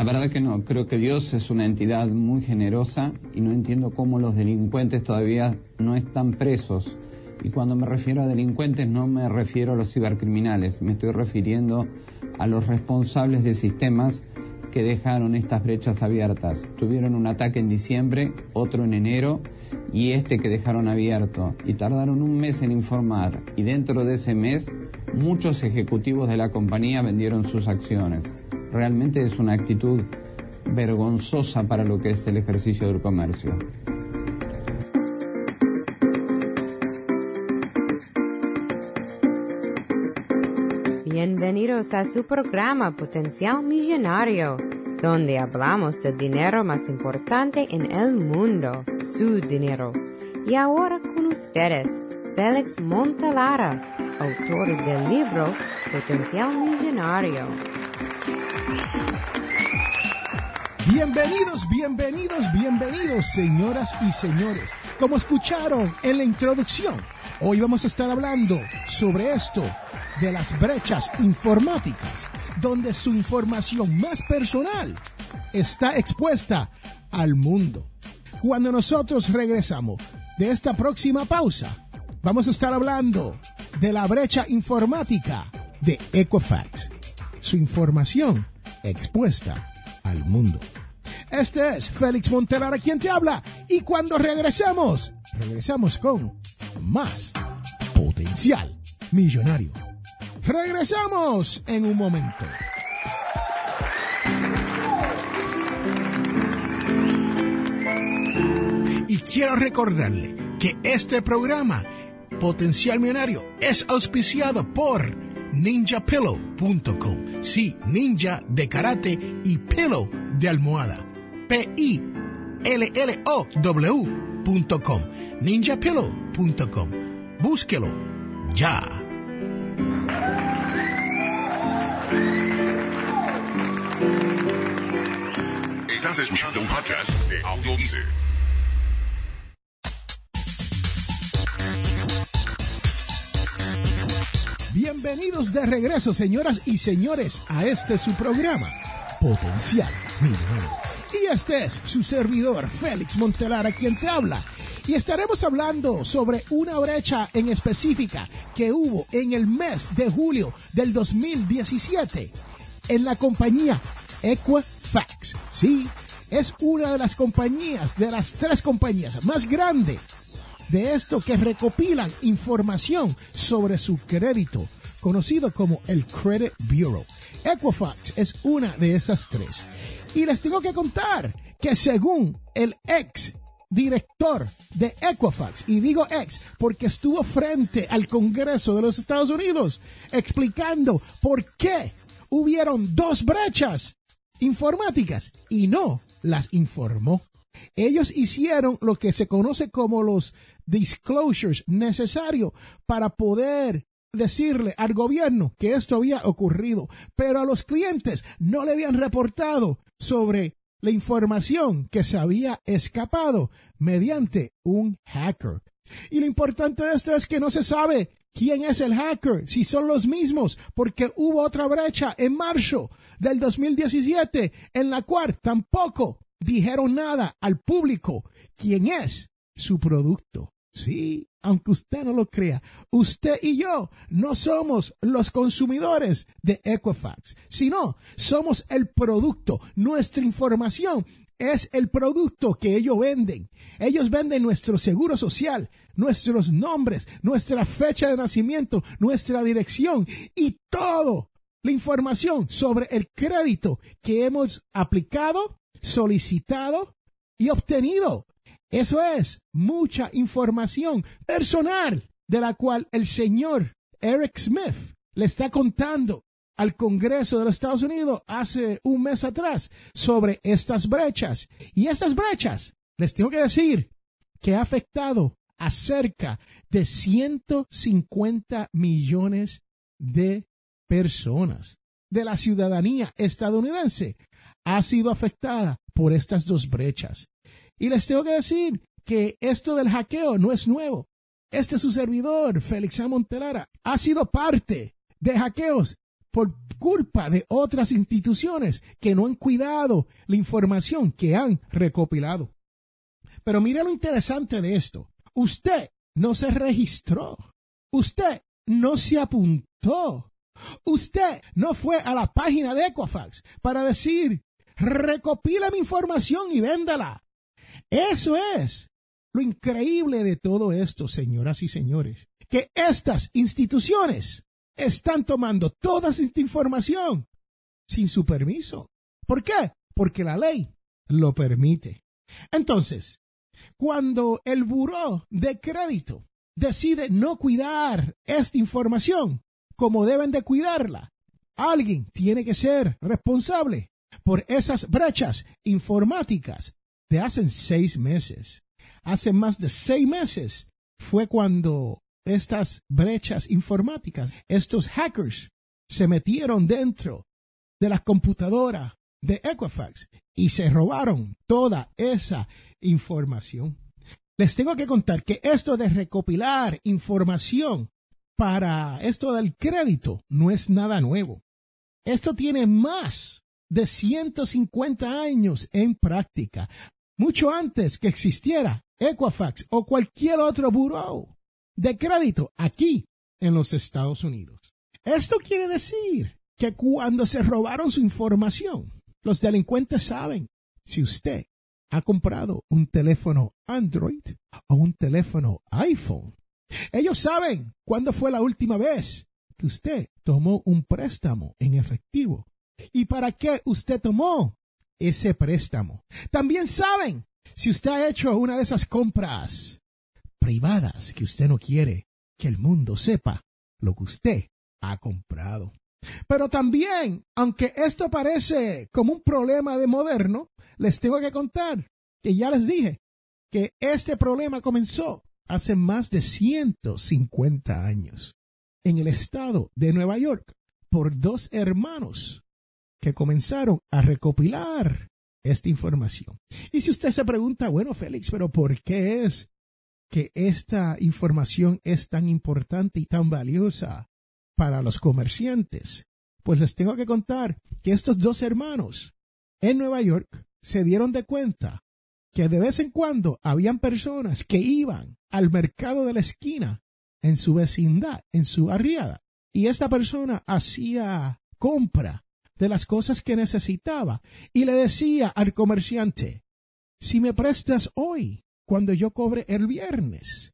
La verdad que no, creo que Dios es una entidad muy generosa y no entiendo cómo los delincuentes todavía no están presos. Y cuando me refiero a delincuentes no me refiero a los cibercriminales, me estoy refiriendo a los responsables de sistemas que dejaron estas brechas abiertas. Tuvieron un ataque en diciembre, otro en enero y este que dejaron abierto. Y tardaron un mes en informar y dentro de ese mes muchos ejecutivos de la compañía vendieron sus acciones. Realmente es una actitud vergonzosa para lo que es el ejercicio del comercio. Bienvenidos a su programa Potencial Millonario, donde hablamos del dinero más importante en el mundo, su dinero. Y ahora con ustedes, Félix Montalara, autor del libro Potencial Millonario. Bienvenidos, bienvenidos, bienvenidos, señoras y señores. Como escucharon en la introducción, hoy vamos a estar hablando sobre esto de las brechas informáticas, donde su información más personal está expuesta al mundo. Cuando nosotros regresamos de esta próxima pausa, vamos a estar hablando de la brecha informática de Equifax, su información expuesta al mundo. Este es Félix Montelara quien te habla y cuando regresemos, regresamos con más potencial millonario. Regresamos en un momento. Y quiero recordarle que este programa, Potencial Millonario, es auspiciado por ninjapillow.com. Sí, ninja de karate y pillow de almohada. P-I-L-L-O-W.com. ninjapillow.com. Búsquelo ya. Estás escuchando un podcast de Audio. Bienvenidos de regreso, señoras y señores, a este su programa, Potencial Millonario. Y este es su servidor, Félix Montelara, quien te habla. Y estaremos hablando sobre una brecha en específica que hubo en el mes de julio del 2017 en la compañía Equifax. Sí, es una de las compañías, de las tres compañías más grandes de esto que recopilan información sobre su crédito, conocido como el Credit Bureau. Equifax es una de esas tres. Y les tengo que contar que según el ex director de Equifax, y digo ex porque estuvo frente al Congreso de los Estados Unidos explicando por qué hubieron dos brechas informáticas y no las informó. Ellos hicieron lo que se conoce como los disclosures necesarios para poder decirle al gobierno que esto había ocurrido, pero a los clientes no le habían reportado sobre la información que se había escapado mediante un hacker. Y lo importante de esto es que no se sabe quién es el hacker, si son los mismos, porque hubo otra brecha en marzo del 2017 en la cual tampoco dijeron nada al público quién es su producto. Sí, aunque usted no lo crea, usted y yo no somos los consumidores de Equifax, sino somos el producto. Nuestra información es el producto que ellos venden. Ellos venden nuestro seguro social, nuestros nombres, nuestra fecha de nacimiento, nuestra dirección y todo la información sobre el crédito que hemos aplicado, solicitado y obtenido. Eso es mucha información personal de la cual el señor Eric Smith le está contando al Congreso de los Estados Unidos hace un mes atrás sobre estas brechas. Y estas brechas, les tengo que decir que ha afectado a cerca de 150 millones de personas de la ciudadanía estadounidense ha sido afectada por estas dos brechas. Y les tengo que decir que esto del hackeo no es nuevo. Este su servidor, Félix A. Ha sido parte de hackeos por culpa de otras instituciones que no han cuidado la información que han recopilado. Pero mire lo interesante de esto. Usted no se registró. Usted no se apuntó. Usted no fue a la página de Equifax para decir, recopila mi información y véndala. Eso es lo increíble de todo esto, señoras y señores, que estas instituciones están tomando toda esta información sin su permiso. ¿Por qué? Porque la ley lo permite. Entonces, cuando el buró de crédito decide no cuidar esta información como deben de cuidarla, alguien tiene que ser responsable por esas brechas informáticas de hace seis meses hace más de seis meses fue cuando estas brechas informáticas, estos hackers, se metieron dentro de la computadora de Equifax y se robaron toda esa información. Les tengo que contar que esto de recopilar información para esto del crédito no es nada nuevo. Esto tiene más de 150 años en práctica mucho antes que existiera Equifax o cualquier otro buró de crédito aquí en los Estados Unidos. Esto quiere decir que cuando se robaron su información, los delincuentes saben si usted ha comprado un teléfono Android o un teléfono iPhone. Ellos saben cuándo fue la última vez que usted tomó un préstamo en efectivo y para qué usted tomó ese préstamo. También saben si usted ha hecho una de esas compras privadas que usted no quiere que el mundo sepa lo que usted ha comprado. Pero también, aunque esto parece como un problema de moderno, les tengo que contar que ya les dije que este problema comenzó hace más de 150 años en el estado de Nueva York por dos hermanos que comenzaron a recopilar esta información. Y si usted se pregunta, bueno, Félix, pero ¿por qué es que esta información es tan importante y tan valiosa para los comerciantes? Pues les tengo que contar que estos dos hermanos en Nueva York se dieron de cuenta que de vez en cuando habían personas que iban al mercado de la esquina en su vecindad, en su barriada, y esta persona hacía compra de las cosas que necesitaba y le decía al comerciante, si me prestas hoy, cuando yo cobre el viernes,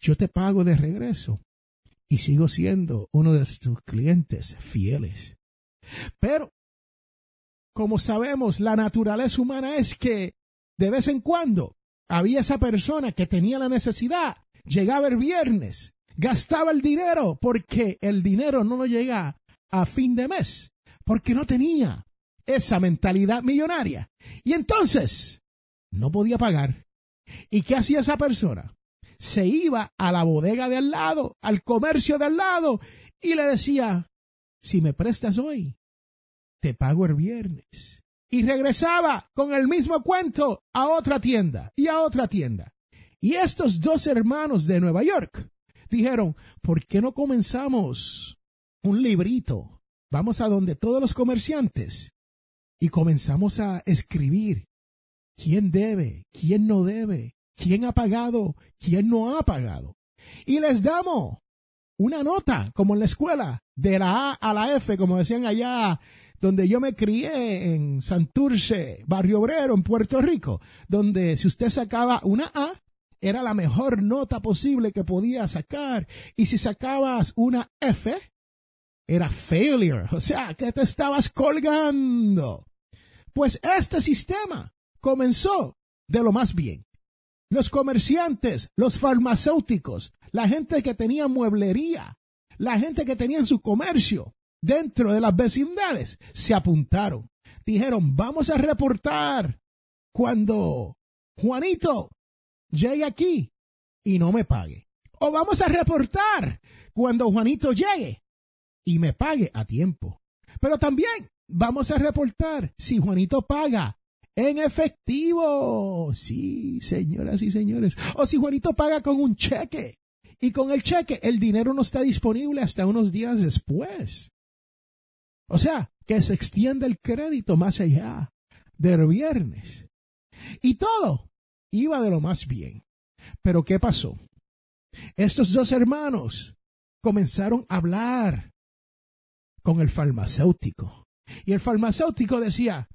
yo te pago de regreso y sigo siendo uno de tus clientes fieles. Pero, como sabemos, la naturaleza humana es que de vez en cuando había esa persona que tenía la necesidad, llegaba el viernes, gastaba el dinero porque el dinero no lo llega a fin de mes porque no tenía esa mentalidad millonaria. Y entonces no podía pagar. ¿Y qué hacía esa persona? Se iba a la bodega de al lado, al comercio de al lado, y le decía, si me prestas hoy, te pago el viernes. Y regresaba con el mismo cuento a otra tienda y a otra tienda. Y estos dos hermanos de Nueva York dijeron, ¿por qué no comenzamos un librito vamos a donde todos los comerciantes y comenzamos a escribir quién debe, quién no debe, quién ha pagado, quién no ha pagado. Y les damos una nota, como en la escuela, de la A a la F, como decían allá donde yo me crié en Santurce, Barrio Obrero, en Puerto Rico, donde si usted sacaba una A, era la mejor nota posible que podía sacar. Y si sacabas una F, era failure, o sea, que te estabas colgando. Pues este sistema comenzó de lo más bien. Los comerciantes, los farmacéuticos, la gente que tenía mueblería, la gente que tenía su comercio dentro de las vecindades, se apuntaron. Dijeron, vamos a reportar cuando Juanito llegue aquí y no me pague. O vamos a reportar cuando Juanito llegue y me pague a tiempo. Pero también vamos a reportar si Juanito paga en efectivo. Sí, señoras y señores. O si Juanito paga con un cheque. Y con el cheque el dinero no está disponible hasta unos días después. O sea, que se extiende el crédito más allá del viernes. Y todo iba de lo más bien. Pero ¿qué pasó? Estos dos hermanos comenzaron a hablar con el farmacéutico. Y el farmacéutico decía,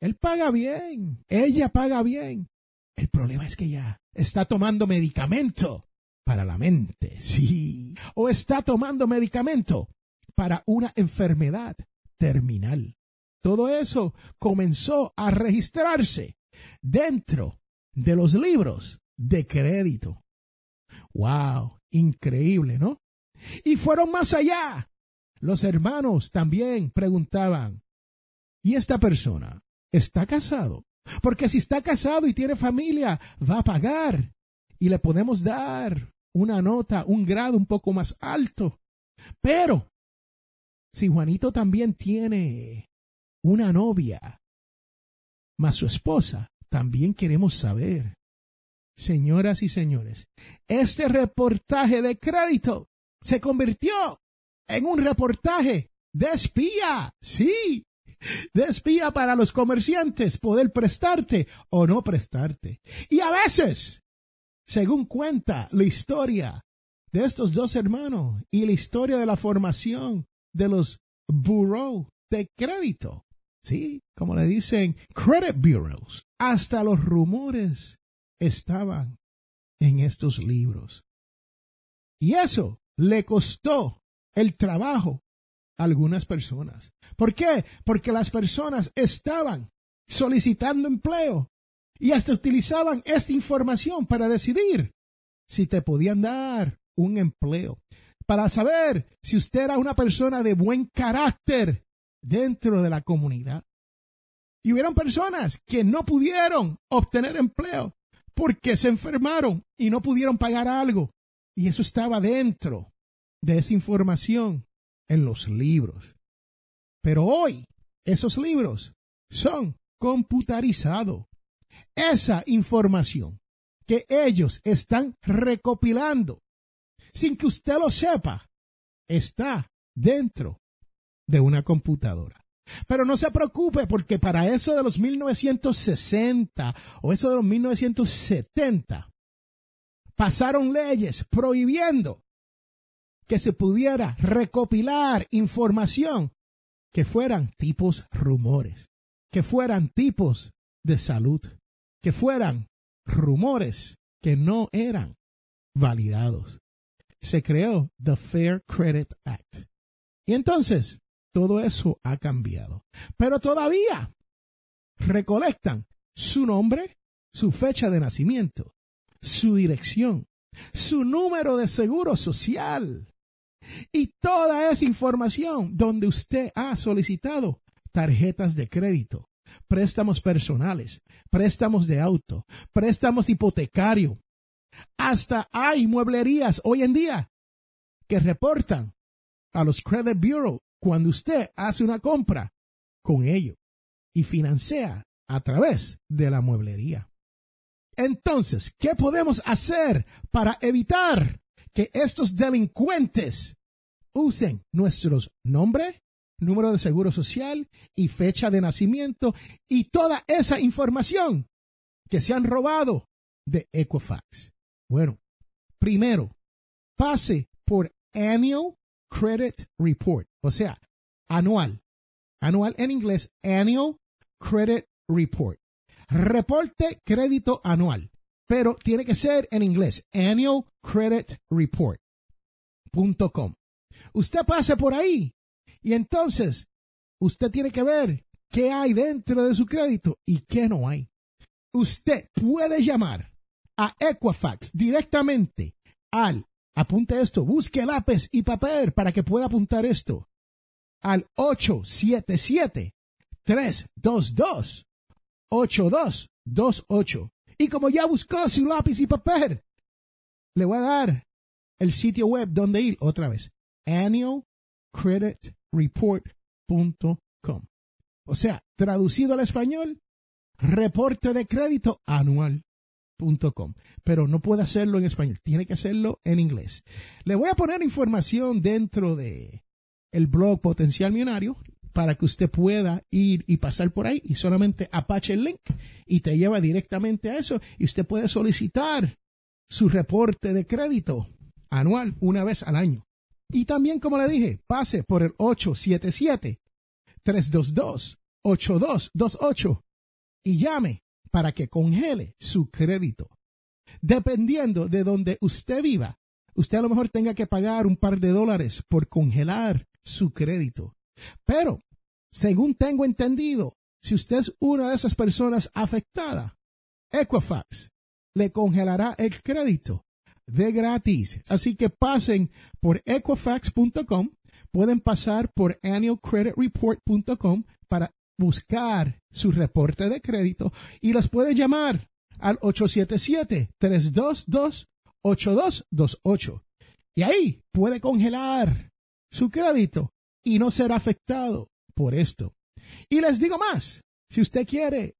él paga bien, ella paga bien. El problema es que ella está tomando medicamento para la mente, sí, o está tomando medicamento para una enfermedad terminal. Todo eso comenzó a registrarse dentro de los libros de crédito. ¡Wow! Increíble, ¿no? Y fueron más allá. Los hermanos también preguntaban, ¿y esta persona está casado? Porque si está casado y tiene familia, va a pagar y le podemos dar una nota, un grado un poco más alto. Pero si Juanito también tiene una novia, más su esposa, también queremos saber. Señoras y señores, este reportaje de crédito se convirtió en un reportaje de espía. Sí, de espía para los comerciantes poder prestarte o no prestarte. Y a veces, según cuenta la historia de estos dos hermanos y la historia de la formación de los bureau de crédito, sí, como le dicen credit bureaus, hasta los rumores estaban en estos libros. Y eso le costó el trabajo a algunas personas. ¿Por qué? Porque las personas estaban solicitando empleo y hasta utilizaban esta información para decidir si te podían dar un empleo, para saber si usted era una persona de buen carácter dentro de la comunidad. Y hubieron personas que no pudieron obtener empleo porque se enfermaron y no pudieron pagar algo. Y eso estaba dentro de esa información en los libros. Pero hoy esos libros son computarizados. Esa información que ellos están recopilando sin que usted lo sepa está dentro de una computadora. Pero no se preocupe porque para eso de los 1960 o eso de los 1970 pasaron leyes prohibiendo que se pudiera recopilar información que fueran tipos rumores, que fueran tipos de salud, que fueran rumores que no eran validados. Se creó the Fair Credit Act. Y entonces, todo eso ha cambiado. Pero todavía recolectan su nombre, su fecha de nacimiento, su dirección, su número de seguro social, y toda esa información donde usted ha solicitado tarjetas de crédito, préstamos personales, préstamos de auto, préstamos hipotecario. Hasta hay mueblerías hoy en día que reportan a los Credit Bureau cuando usted hace una compra con ellos y financia a través de la mueblería. Entonces, ¿qué podemos hacer para evitar que estos delincuentes usen nuestros nombres, número de seguro social y fecha de nacimiento y toda esa información que se han robado de Equifax. Bueno, primero, pase por Annual Credit Report, o sea, anual. Anual en inglés, Annual Credit Report. Reporte crédito anual pero tiene que ser en inglés, annualcreditreport.com. Usted pase por ahí y entonces usted tiene que ver qué hay dentro de su crédito y qué no hay. Usted puede llamar a Equifax directamente al, apunte esto, busque lápiz y papel para que pueda apuntar esto, al 877 322 8228 y como ya buscó su lápiz y papel, le voy a dar el sitio web donde ir otra vez. annualcreditreport.com. O sea, traducido al español, reporte de crédito anual.com. Pero no puede hacerlo en español, tiene que hacerlo en inglés. Le voy a poner información dentro de el blog Potencial Millonario para que usted pueda ir y pasar por ahí y solamente apache el link y te lleva directamente a eso y usted puede solicitar su reporte de crédito anual una vez al año. Y también, como le dije, pase por el 877-322-8228 y llame para que congele su crédito. Dependiendo de donde usted viva, usted a lo mejor tenga que pagar un par de dólares por congelar su crédito. Pero, según tengo entendido, si usted es una de esas personas afectada, Equifax le congelará el crédito de gratis. Así que pasen por equifax.com, pueden pasar por annualcreditreport.com para buscar su reporte de crédito y los puede llamar al 877-322-8228. Y ahí puede congelar su crédito y no será afectado por esto. Y les digo más, si usted quiere,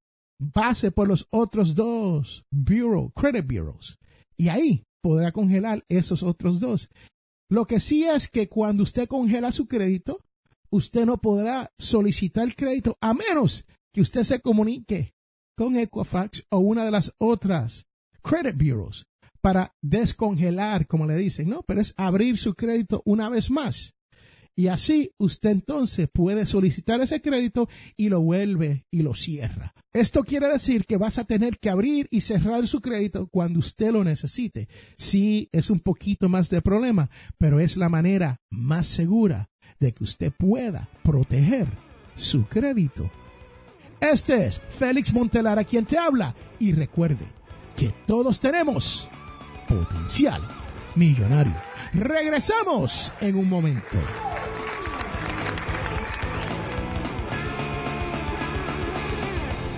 pase por los otros dos bureau, credit bureaus, y ahí podrá congelar esos otros dos. Lo que sí es que cuando usted congela su crédito, usted no podrá solicitar crédito a menos que usted se comunique con Equifax o una de las otras credit bureaus para descongelar, como le dicen, ¿no? Pero es abrir su crédito una vez más. Y así usted entonces puede solicitar ese crédito y lo vuelve y lo cierra. Esto quiere decir que vas a tener que abrir y cerrar su crédito cuando usted lo necesite. Sí, es un poquito más de problema, pero es la manera más segura de que usted pueda proteger su crédito. Este es Félix Montelar a quien te habla y recuerde que todos tenemos potencial millonario. Regresamos en un momento.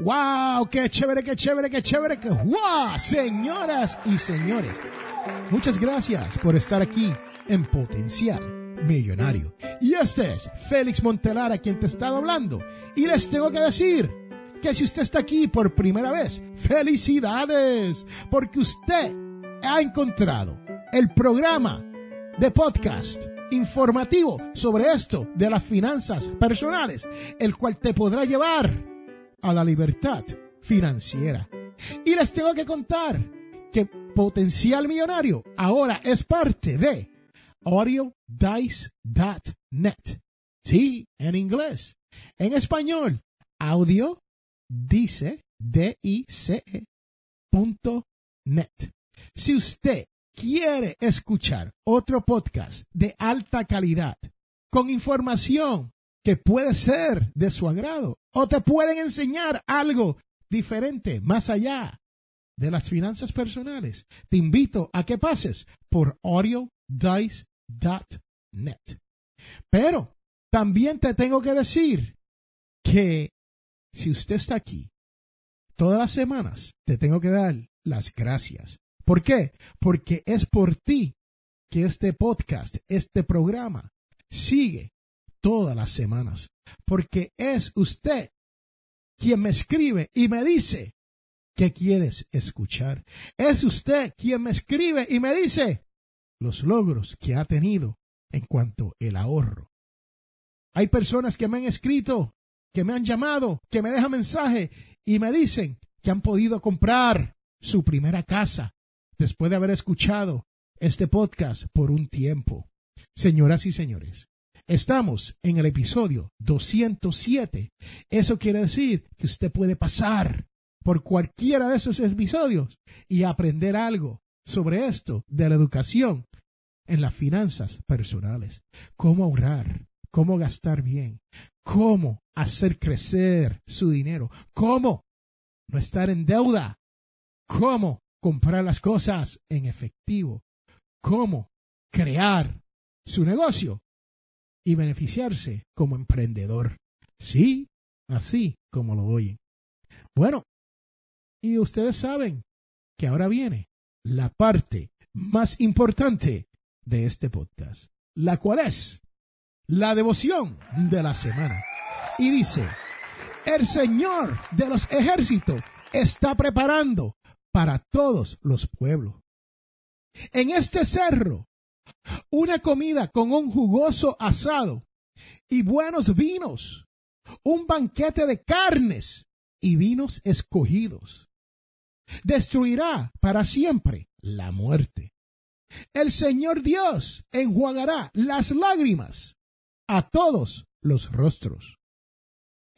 ¡Wow! ¡Qué chévere, qué chévere, qué chévere! ¡Qué wow! Señoras y señores, muchas gracias por estar aquí en Potencial Millonario. Y este es Félix Montelar a quien te está hablando. Y les tengo que decir que si usted está aquí por primera vez, felicidades, porque usted ha encontrado el programa de podcast informativo sobre esto de las finanzas personales, el cual te podrá llevar a la libertad financiera. Y les tengo que contar que Potencial Millonario ahora es parte de audiodice.net. Sí, en inglés. En español, audio dice d i c -E, punto net. Si usted quiere escuchar otro podcast de alta calidad con información que puede ser de su agrado o te pueden enseñar algo diferente más allá de las finanzas personales. Te invito a que pases por audiodice.net. Pero también te tengo que decir que si usted está aquí todas las semanas, te tengo que dar las gracias. ¿Por qué? Porque es por ti que este podcast, este programa, sigue todas las semanas, porque es usted quien me escribe y me dice qué quieres escuchar. Es usted quien me escribe y me dice los logros que ha tenido en cuanto el ahorro. Hay personas que me han escrito, que me han llamado, que me dejan mensaje y me dicen que han podido comprar su primera casa después de haber escuchado este podcast por un tiempo. Señoras y señores, Estamos en el episodio 207. Eso quiere decir que usted puede pasar por cualquiera de esos episodios y aprender algo sobre esto de la educación en las finanzas personales. Cómo ahorrar, cómo gastar bien, cómo hacer crecer su dinero, cómo no estar en deuda, cómo comprar las cosas en efectivo, cómo crear su negocio y beneficiarse como emprendedor. Sí, así como lo oyen. Bueno, y ustedes saben que ahora viene la parte más importante de este podcast, la cual es la devoción de la semana. Y dice, el Señor de los ejércitos está preparando para todos los pueblos. En este cerro, una comida con un jugoso asado y buenos vinos, un banquete de carnes y vinos escogidos. Destruirá para siempre la muerte. El Señor Dios enjuagará las lágrimas a todos los rostros.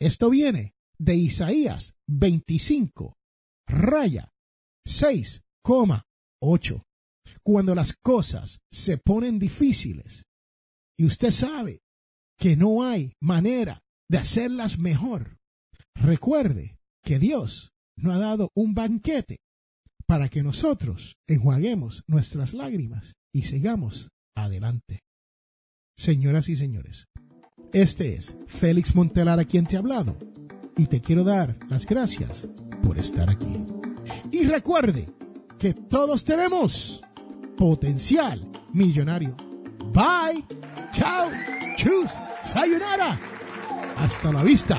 Esto viene de Isaías 25, raya 6,8. Cuando las cosas se ponen difíciles y usted sabe que no hay manera de hacerlas mejor, recuerde que Dios no ha dado un banquete para que nosotros enjuaguemos nuestras lágrimas y sigamos adelante. Señoras y señores, este es Félix Montelar a quien te ha hablado y te quiero dar las gracias por estar aquí. Y recuerde que todos tenemos potencial millonario. Bye, chao, chus, sayonara. Hasta la vista.